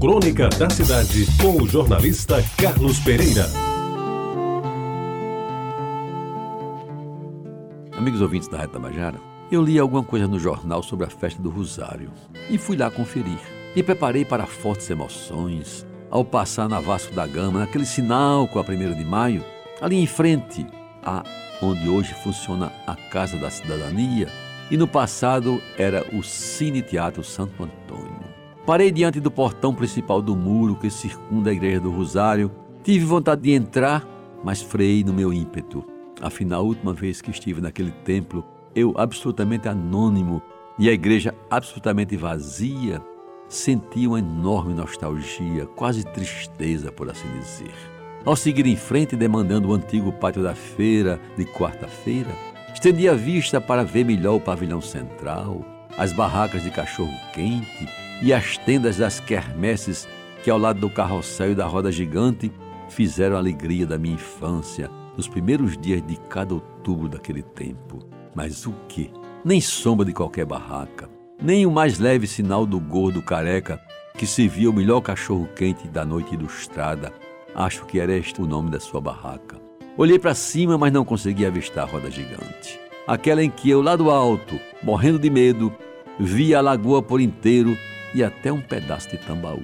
Crônica da Cidade, com o jornalista Carlos Pereira. Amigos ouvintes da Reta Bajara, eu li alguma coisa no jornal sobre a festa do Rosário e fui lá conferir. Me preparei para fortes emoções ao passar na Vasco da Gama, naquele sinal com a 1 de maio, ali em frente a onde hoje funciona a Casa da Cidadania e no passado era o Cine Teatro Santo Antônio. Parei diante do portão principal do muro que circunda a Igreja do Rosário. Tive vontade de entrar, mas freiei no meu ímpeto. Afinal, a última vez que estive naquele templo, eu absolutamente anônimo e a igreja absolutamente vazia, senti uma enorme nostalgia, quase tristeza, por assim dizer. Ao seguir em frente, demandando o antigo pátio da feira de quarta-feira, estendi a vista para ver melhor o pavilhão central, as barracas de cachorro-quente e as tendas das quermesses que, ao lado do carrossel e da roda gigante, fizeram a alegria da minha infância nos primeiros dias de cada outubro daquele tempo. Mas o que? Nem sombra de qualquer barraca, nem o mais leve sinal do gordo careca que servia o melhor cachorro-quente da noite ilustrada Acho que era este o nome da sua barraca. Olhei para cima, mas não consegui avistar a roda gigante. Aquela em que eu, lá do alto, morrendo de medo, via a lagoa por inteiro e até um pedaço de tambaú.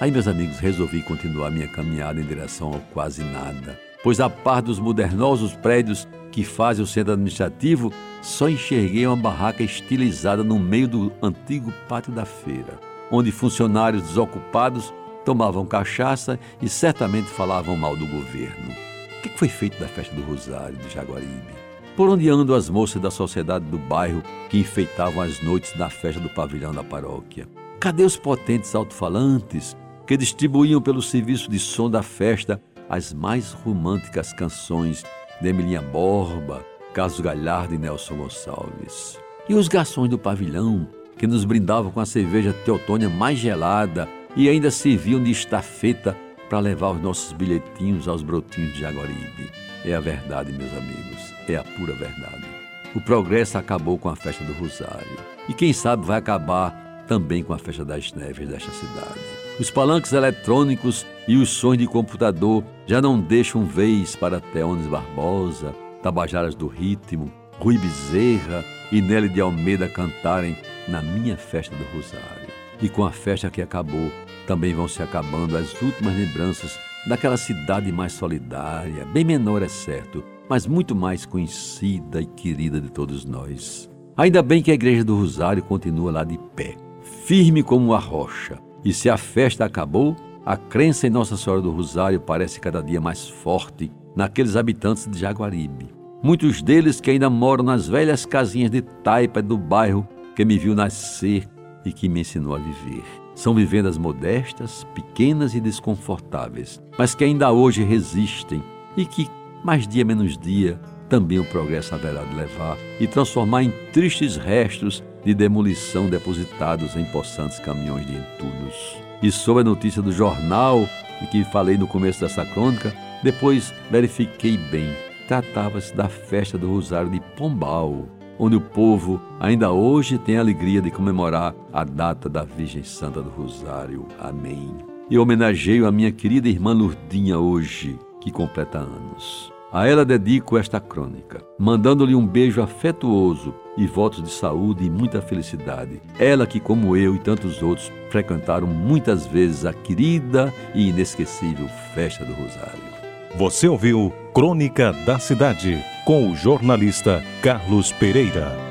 Aí, meus amigos, resolvi continuar minha caminhada em direção ao quase nada, pois a par dos modernosos prédios que fazem o centro administrativo, só enxerguei uma barraca estilizada no meio do antigo pátio da feira, onde funcionários desocupados tomavam cachaça e certamente falavam mal do governo. O que foi feito da festa do Rosário de Jaguaribe? Por onde andam as moças da sociedade do bairro que enfeitavam as noites na festa do pavilhão da paróquia? Cadê os potentes alto-falantes que distribuíam pelo serviço de som da festa as mais românticas canções de Emilinha Borba, Carlos Galhardo e Nelson Gonçalves? E os garçons do pavilhão que nos brindavam com a cerveja teotônia mais gelada e ainda serviam de estafeta para levar os nossos bilhetinhos aos brotinhos de Jaguaribe. É a verdade, meus amigos, é a pura verdade. O progresso acabou com a festa do Rosário e quem sabe vai acabar também com a festa das neves desta cidade. Os palanques eletrônicos e os sons de computador já não deixam vez para Teones Barbosa, Tabajaras do Ritmo, Rui Bezerra e Nelly de Almeida cantarem na minha festa do Rosário. E com a festa que acabou, também vão se acabando as últimas lembranças daquela cidade mais solidária, bem menor é certo, mas muito mais conhecida e querida de todos nós. Ainda bem que a Igreja do Rosário continua lá de pé, firme como uma rocha. E se a festa acabou, a crença em Nossa Senhora do Rosário parece cada dia mais forte naqueles habitantes de Jaguaribe. Muitos deles que ainda moram nas velhas casinhas de taipa do bairro que me viu nascer e que me ensinou a viver. São vivendas modestas, pequenas e desconfortáveis, mas que ainda hoje resistem e que, mais dia menos dia, também o progresso haverá de levar e transformar em tristes restos de demolição depositados em possantes caminhões de entulhos. E sob a notícia do jornal, de que falei no começo dessa crônica, depois verifiquei bem. Tratava-se da festa do Rosário de Pombal, onde o povo ainda hoje tem a alegria de comemorar a data da Virgem Santa do Rosário. Amém. E homenageio a minha querida irmã Lurdinha hoje, que completa anos. A ela dedico esta crônica, mandando-lhe um beijo afetuoso e votos de saúde e muita felicidade. Ela que, como eu e tantos outros, frequentaram muitas vezes a querida e inesquecível Festa do Rosário. Você ouviu Crônica da Cidade com o jornalista Carlos Pereira.